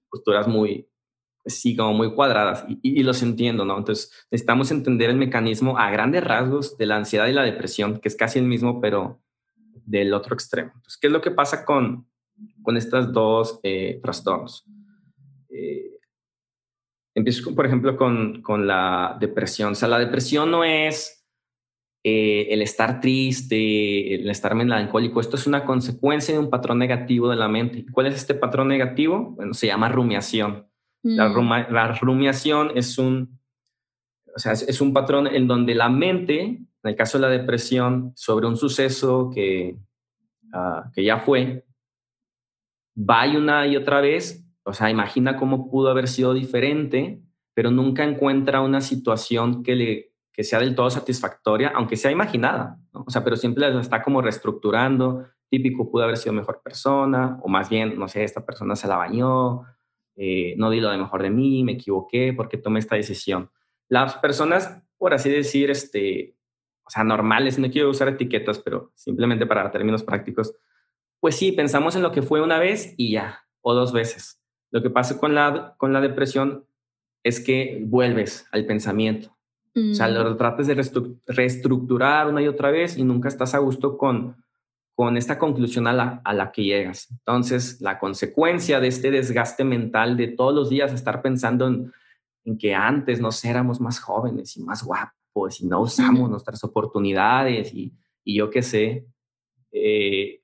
Speaker 2: posturas muy, sí, como muy cuadradas y, los entiendo, ¿no? Entonces necesitamos entender el mecanismo a grandes rasgos de la ansiedad y la depresión, que es casi el mismo, pero del otro extremo. Entonces, ¿qué es lo que pasa con, con estos dos eh, trastornos? Eh, empiezo, por ejemplo, con, con, la depresión. O sea, la depresión no es eh, el estar triste, el estar melancólico. Esto es una consecuencia de un patrón negativo de la mente. ¿Cuál es este patrón negativo? Bueno, se llama rumiación. Mm. La, rumiación es un, o sea, es, un patrón en donde la mente, en el caso de la depresión, sobre un suceso que, ah, que ya fue, va y una y otra vez, o sea, imagina cómo pudo haber sido diferente, pero nunca encuentra una situación que, le, que sea del todo satisfactoria, aunque sea imaginada, o sea, pero siempre la está como reestructurando, típico, pudo haber sido mejor persona, o más bien, no sé, esta persona se la bañó, eh, no di lo de mejor de mí, me equivoqué, porque tomé esta decisión. Las personas, por así decir, este, o sea, normales, no quiero usar etiquetas, pero simplemente para términos prácticos, pues sí, pensamos en lo que fue una vez y ya, o dos veces. Lo que pasa con la, con la depresión es que vuelves al pensamiento. O sea, lo mm. tratas de reestructurar una y otra vez y nunca estás a gusto con, con esta conclusión a la, a la que llegas. Entonces, la consecuencia de este desgaste mental de todos los días estar pensando en, que antes nos éramos más jóvenes y más guapos y no usamos nuestras oportunidades y, y yo qué sé, eh,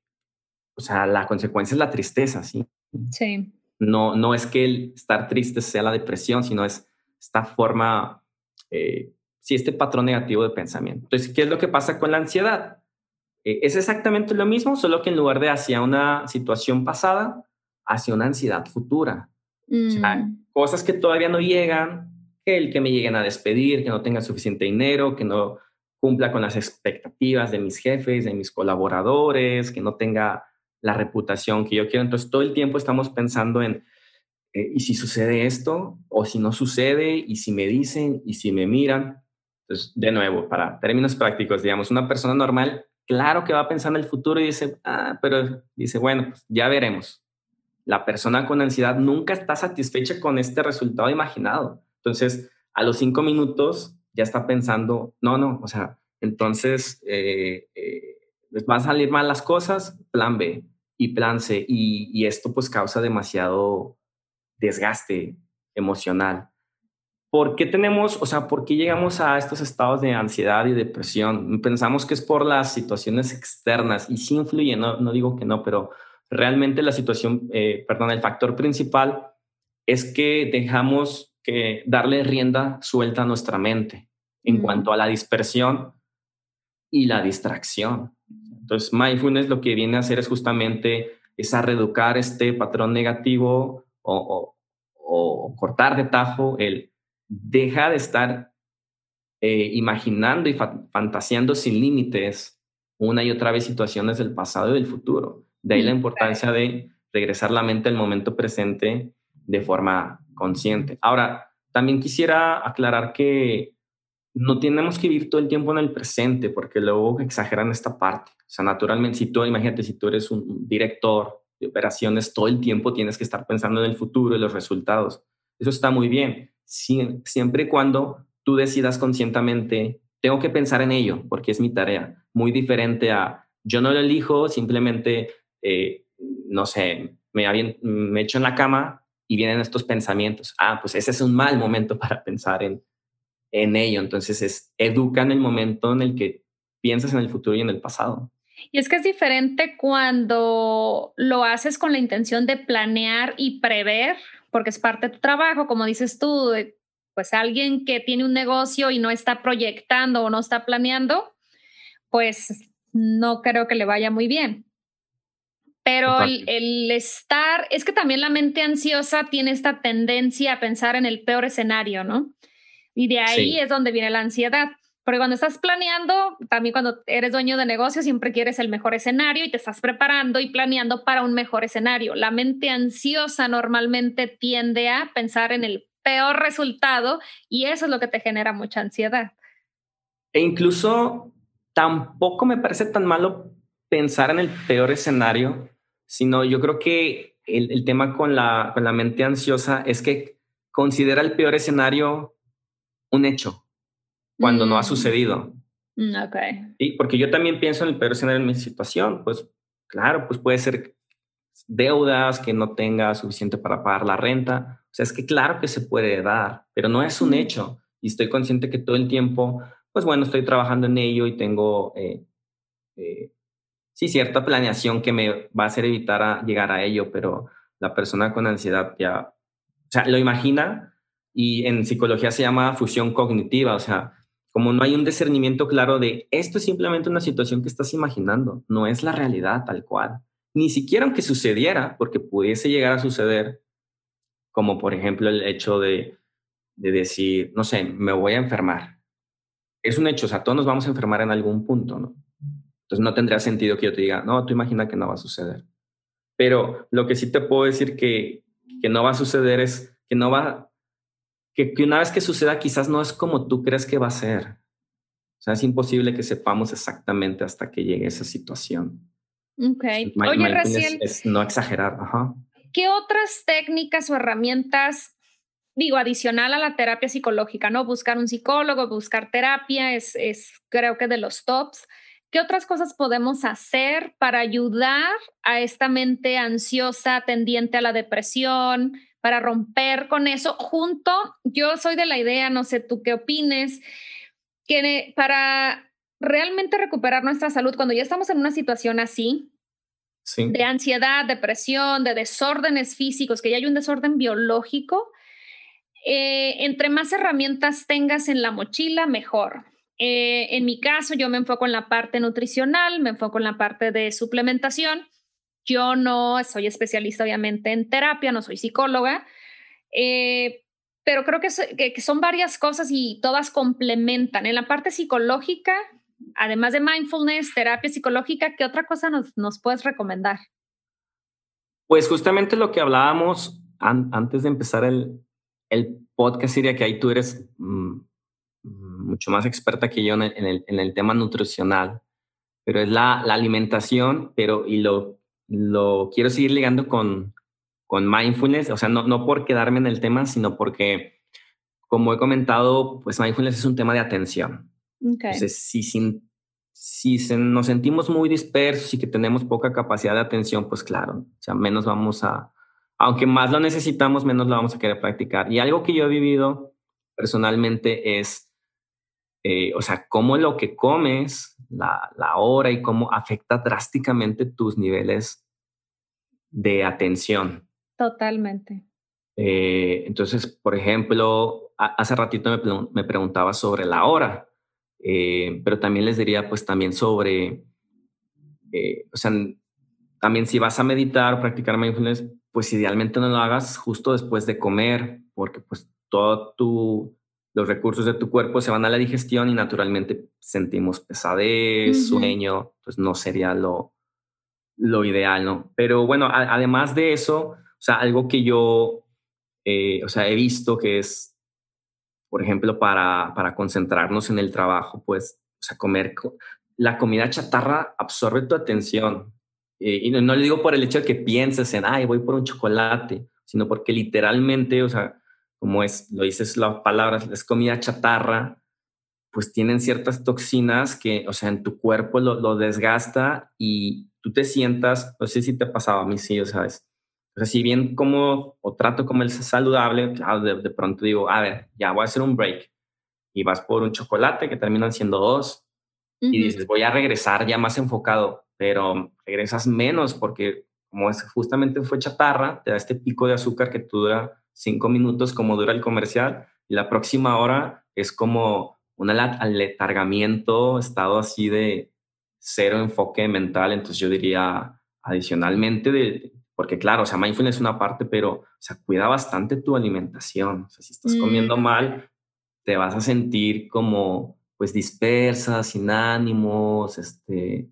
Speaker 2: o sea, la consecuencia es la tristeza, ¿sí?
Speaker 1: Sí.
Speaker 2: No, no es que el estar triste sea la depresión, sino es esta forma, eh, sí, este patrón negativo de pensamiento. Entonces, ¿qué es lo que pasa con la ansiedad? Eh, es exactamente lo mismo, solo que en lugar de hacia una situación pasada, hacia una ansiedad futura. O sea, mm. cosas que todavía no llegan, el que me lleguen a despedir, que no tenga suficiente dinero, que no cumpla con las expectativas de mis jefes, de mis colaboradores, que no tenga la reputación que yo quiero. Entonces, todo el tiempo estamos pensando en, eh, ¿y si sucede esto? ¿O si no sucede? ¿Y si me dicen? ¿Y si me miran? Entonces, de nuevo, para términos prácticos, digamos, una persona normal, claro que va a pensar en el futuro y dice, ah, pero dice, bueno, pues ya veremos. La persona con ansiedad nunca está satisfecha con este resultado imaginado. Entonces, a los cinco minutos ya está pensando, no, no, o sea, entonces eh, eh, van a salir mal las cosas, plan B y plan C. Y, esto pues causa demasiado desgaste emocional. ¿Por qué tenemos, o sea, por qué llegamos a estos estados de ansiedad y depresión? Pensamos que es por las situaciones externas y sí influye, no, no digo que no, pero realmente la situación, eh, perdón, el factor principal es que dejamos que darle rienda suelta a nuestra mente en cuanto a la dispersión y la distracción. Entonces, mindfulness lo que viene a hacer es justamente es a reeducar este patrón negativo o, cortar de tajo el deja de estar eh, imaginando y fantaseando sin límites una y otra vez situaciones del pasado y del futuro. De ahí la importancia de regresar la mente al momento presente de forma consciente. Ahora, también quisiera aclarar que no tenemos que vivir todo el tiempo en el presente porque luego exageran esta parte. O sea, naturalmente, si imagínate, si tú eres un director de operaciones, todo el tiempo tienes que estar pensando en el futuro y los resultados. Eso está muy bien, siempre y cuando tú decidas conscientemente, tengo que pensar en ello porque es mi tarea. Muy diferente a, yo no lo elijo, simplemente, eh, no sé, me, me echo en la cama y vienen estos pensamientos. Ah, pues ese es un mal momento para pensar en, en ello. Entonces es educa en el momento en el que piensas en el futuro y en el pasado.
Speaker 1: Y es que es diferente cuando lo haces con la intención de planear y prever, porque es parte de tu trabajo, como dices tú, pues alguien que tiene un negocio y no está proyectando o no está planeando, pues no creo que le vaya muy bien. Pero el, el, estar, es que también la mente ansiosa tiene esta tendencia a pensar en el peor escenario, ¿no? Y de ahí es donde viene la ansiedad. Porque cuando estás planeando, también cuando eres dueño de negocio, siempre quieres el mejor escenario y te estás preparando y planeando para un mejor escenario. La mente ansiosa normalmente tiende a pensar en el peor resultado y eso es lo que te genera mucha ansiedad.
Speaker 2: E incluso tampoco me parece tan malo pensar en el peor escenario, sino yo creo que el, tema con la, con la mente ansiosa es que considera el peor escenario un hecho cuando no ha mm. sucedido.
Speaker 1: Mm, ok.
Speaker 2: Sí, porque yo también pienso en el peor escenario en mi situación. Pues claro, pues puede ser deudas, que no tenga suficiente para pagar la renta. O sea, es que claro que se puede dar, pero no es un mm. hecho. Y estoy consciente que todo el tiempo, pues bueno, estoy trabajando en ello y tengo, eh, eh, sí, cierta planeación que me va a hacer evitar a llegar a ello, pero la persona con ansiedad ya, o sea, lo imagina, y en psicología se llama fusión cognitiva, o sea, como no hay un discernimiento claro de esto es simplemente una situación que estás imaginando, no es la realidad tal cual. Ni siquiera aunque sucediera, porque pudiese llegar a suceder, como por ejemplo el hecho de, de decir, no sé, me voy a enfermar. Es un hecho, o sea, todos nos vamos a enfermar en algún punto, ¿no? Entonces no tendría sentido que yo te diga, no, tú imagina que no va a suceder. Pero lo que sí te puedo decir que, que no va a suceder es que no va, que, una vez que suceda quizás no es como tú crees que va a ser. O sea, es imposible que sepamos exactamente hasta que llegue esa situación.
Speaker 1: Ok. Oye, recién...
Speaker 2: Es, no exagerar. Ajá.
Speaker 1: ¿Qué otras técnicas o herramientas, digo, adicional a la terapia psicológica, ¿no? Buscar un psicólogo, buscar terapia es, es creo que de los tops. ¿Qué otras cosas podemos hacer para ayudar a esta mente ansiosa tendiente a la depresión, para romper con eso junto. Yo soy de la idea, no sé tú qué opines, que para realmente recuperar nuestra salud, cuando ya estamos en una situación así, de ansiedad, depresión, de desórdenes físicos, que ya hay un desorden biológico, eh, entre más herramientas tengas en la mochila, mejor. Eh, en mi caso, yo me enfoco en la parte nutricional, me enfoco en la parte de suplementación yo no soy especialista, obviamente, en terapia, no soy psicóloga, eh, pero creo que, que, son varias cosas y todas complementan. En la parte psicológica, además de mindfulness, terapia psicológica, ¿qué otra cosa nos, nos puedes recomendar?
Speaker 2: Pues justamente lo que hablábamos antes de empezar el, el podcast, diría que ahí tú eres mm, mucho más experta que yo en el, en el, tema nutricional, pero es la, la, alimentación, pero y lo, lo quiero seguir ligando con, con mindfulness, o sea, no, no por quedarme en el tema, sino porque, como he comentado, pues mindfulness es un tema de atención. Entonces, si, sin, si nos sentimos muy dispersos y que tenemos poca capacidad de atención, pues claro, o sea, menos vamos a, aunque más lo necesitamos, menos lo vamos a querer practicar. Y algo que yo he vivido personalmente es, eh, o sea, cómo lo que comes, la, la hora y cómo afecta drásticamente tus niveles de atención.
Speaker 1: Totalmente.
Speaker 2: Eh, entonces, por ejemplo, hace ratito me, me, preguntaba sobre la hora, eh, pero también les diría, pues también sobre, o sea, también si vas a meditar o practicar mindfulness, pues idealmente no lo hagas justo después de comer, porque pues todo tu, los recursos de tu cuerpo se van a la digestión y naturalmente sentimos pesadez, sueño, pues no sería lo, lo ideal, ¿no? Pero bueno, además de eso, o sea, algo que yo, eh, o sea, he visto que es, por ejemplo, para, para concentrarnos en el trabajo, pues, o sea, comer, la comida chatarra absorbe tu atención. Eh, y no, le digo por el hecho de que pienses en, ay, voy por un chocolate, sino porque literalmente, o sea, como es, lo dices las palabras, es comida chatarra, pues tienen ciertas toxinas que, o sea, en tu cuerpo lo, lo desgasta y tú te sientas, no sé si te pasaba a mí, sí, o sea, es, o sea, si bien como o trato como el saludable, de, de, pronto digo, a ver, ya voy a hacer un break. Y vas por un chocolate que terminan siendo dos. Y dices, voy a regresar ya más enfocado pero regresas menos porque como es justamente fue chatarra, te da este pico de azúcar que dura cinco minutos como dura el comercial y la próxima hora es como un aletargamiento, estado así de cero enfoque mental. Entonces yo diría adicionalmente de, porque claro, o sea, mindfulness es una parte, pero o sea, cuida bastante tu alimentación. O sea, si estás comiendo mm. mal, te vas a sentir como pues dispersa, sin ánimos, este,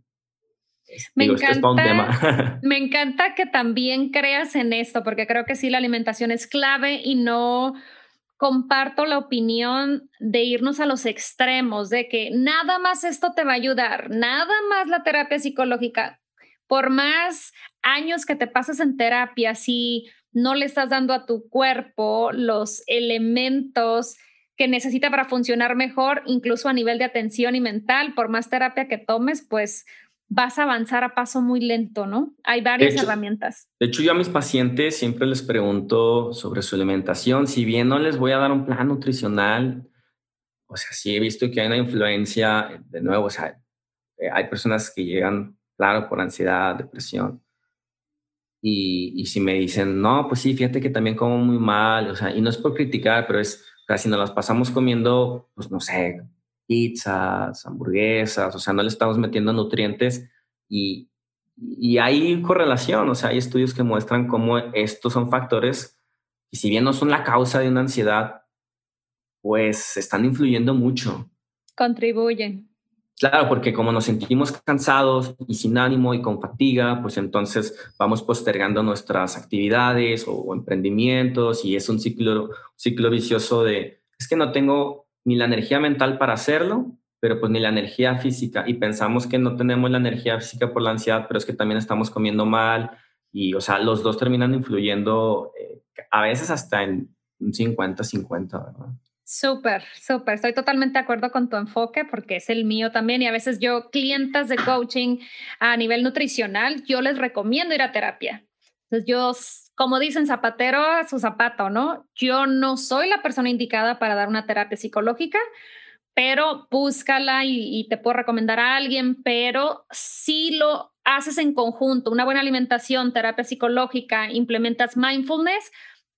Speaker 1: me encanta, me encanta que también creas en esto, porque creo que sí, la alimentación es clave y no comparto la opinión de irnos a los extremos, de que nada más esto te va a ayudar, nada más la terapia psicológica. Por más años que te pases en terapia, si no le estás dando a tu cuerpo los elementos que necesita para funcionar mejor, incluso a nivel de atención y mental, por más terapia que tomes, pues vas a avanzar a paso muy lento, ¿no? Hay varias herramientas.
Speaker 2: De hecho, yo a mis pacientes siempre les pregunto sobre su alimentación. Si bien no les voy a dar un plan nutricional, o sea, sí he visto que hay una influencia, de nuevo, o sea, eh, hay personas que llegan, claro, por ansiedad, depresión. Y, y si me dicen, no, pues sí, fíjate que también como muy mal, o sea, y no es por criticar, pero es casi nos las pasamos comiendo, pues no sé, pizzas, hamburguesas, o sea, no le estamos metiendo nutrientes y, y hay correlación, o sea, hay estudios que muestran cómo estos son factores y si bien no son la causa de una ansiedad, pues están influyendo mucho.
Speaker 1: Contribuyen.
Speaker 2: Claro, porque como nos sentimos cansados y sin ánimo y con fatiga, pues entonces vamos postergando nuestras actividades o, o emprendimientos y es un ciclo, ciclo vicioso de, es que no tengo ni la energía mental para hacerlo, pero pues ni la energía física. Y pensamos que no tenemos la energía física por la ansiedad, pero es que también estamos comiendo mal. Y, o sea, los dos terminan influyendo eh, a veces hasta en un 50-50, ¿verdad?
Speaker 1: Súper, súper. Estoy totalmente de acuerdo con tu enfoque porque es el mío también. Y a veces yo, clientas de coaching a nivel nutricional, yo les recomiendo ir a terapia. Entonces yo como dicen, zapatero a su zapato, ¿no? Yo no soy la persona indicada para dar una terapia psicológica, pero búscala y, te puedo recomendar a alguien, pero si lo haces en conjunto, una buena alimentación, terapia psicológica, implementas mindfulness,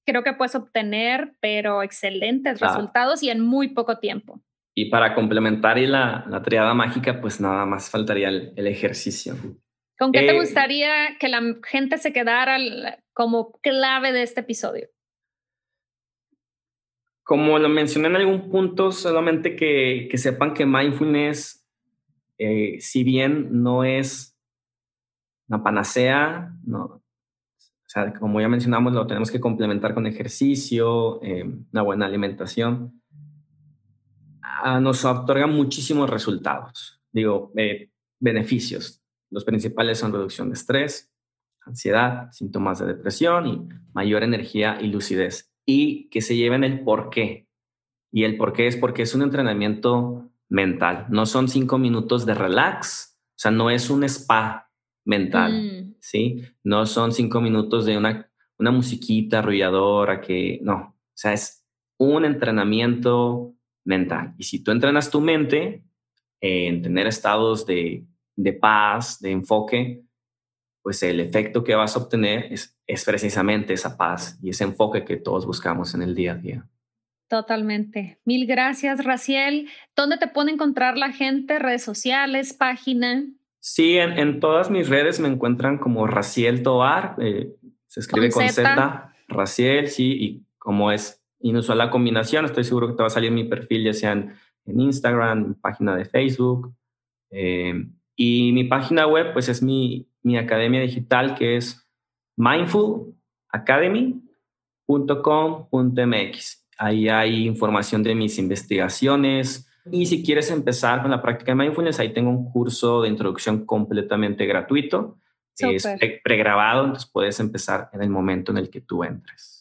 Speaker 1: creo que puedes obtener, pero excelentes resultados y en muy poco tiempo.
Speaker 2: Y para complementar y la, la triada mágica, pues nada más faltaría el ejercicio.
Speaker 1: ¿Con qué te eh, gustaría que la gente se quedara como clave de este episodio?
Speaker 2: Como lo mencioné en algún punto, solamente que, que sepan que mindfulness, eh, si bien no es una panacea, no, o sea, como ya mencionamos, lo tenemos que complementar con ejercicio, eh, una buena alimentación, ah, nos otorga muchísimos resultados, digo, eh, beneficios. Los principales son reducción de estrés, ansiedad, síntomas de depresión y mayor energía y lucidez y que se lleven el por qué. Y el por qué es porque es un entrenamiento mental. No son cinco minutos de relax, o sea, no es un spa mental, mm. ¿sí? No son cinco minutos de una, una musiquita arrulladora que, no, o sea, es un entrenamiento mental. Y si tú entrenas tu mente en tener estados de, de paz, de enfoque, pues el efecto que vas a obtener es, es precisamente esa paz y ese enfoque que todos buscamos en el día a día.
Speaker 1: Totalmente. Mil gracias, Raciel. ¿Dónde te puede encontrar la gente? ¿Redes sociales? ¿Página?
Speaker 2: Sí, en, todas mis redes me encuentran como Raciel Tobar. Eh, se escribe con, Z? Raciel, sí, y como es inusual la combinación, estoy seguro que te va a salir mi perfil, ya sea en, Instagram, mi página de Facebook. Eh, y mi página web, pues es mi, mi academia digital que es mindfulacademy.com.mx. Ahí hay información de mis investigaciones. Y si quieres empezar con la práctica de mindfulness, ahí tengo un curso de introducción completamente gratuito. Es pregrabado, entonces puedes empezar en el momento en el que tú entres.